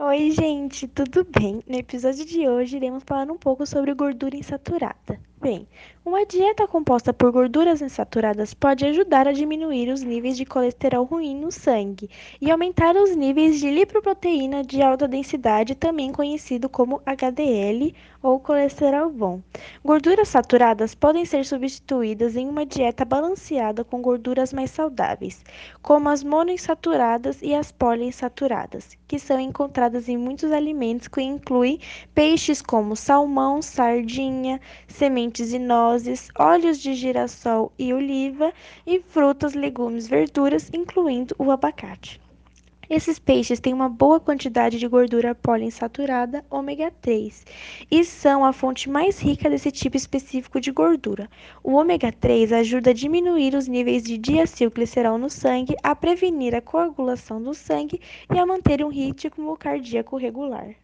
Oi, gente, tudo bem? No episódio de hoje iremos falar um pouco sobre gordura insaturada. Bem, uma dieta composta por gorduras insaturadas pode ajudar a diminuir os níveis de colesterol ruim no sangue e aumentar os níveis de lipoproteína de alta densidade, também conhecido como HDL ou colesterol bom. Gorduras saturadas podem ser substituídas em uma dieta balanceada com gorduras mais saudáveis, como as monoinsaturadas e as poliinsaturadas, que são encontradas em muitos alimentos que incluem peixes como salmão, sardinha, sementes sementes e nozes, óleos de girassol e oliva e frutas, legumes, verduras, incluindo o abacate. Esses peixes têm uma boa quantidade de gordura poliinsaturada ômega 3 e são a fonte mais rica desse tipo específico de gordura. O ômega 3 ajuda a diminuir os níveis de diacilglicerol no sangue, a prevenir a coagulação do sangue e a manter um ritmo cardíaco regular.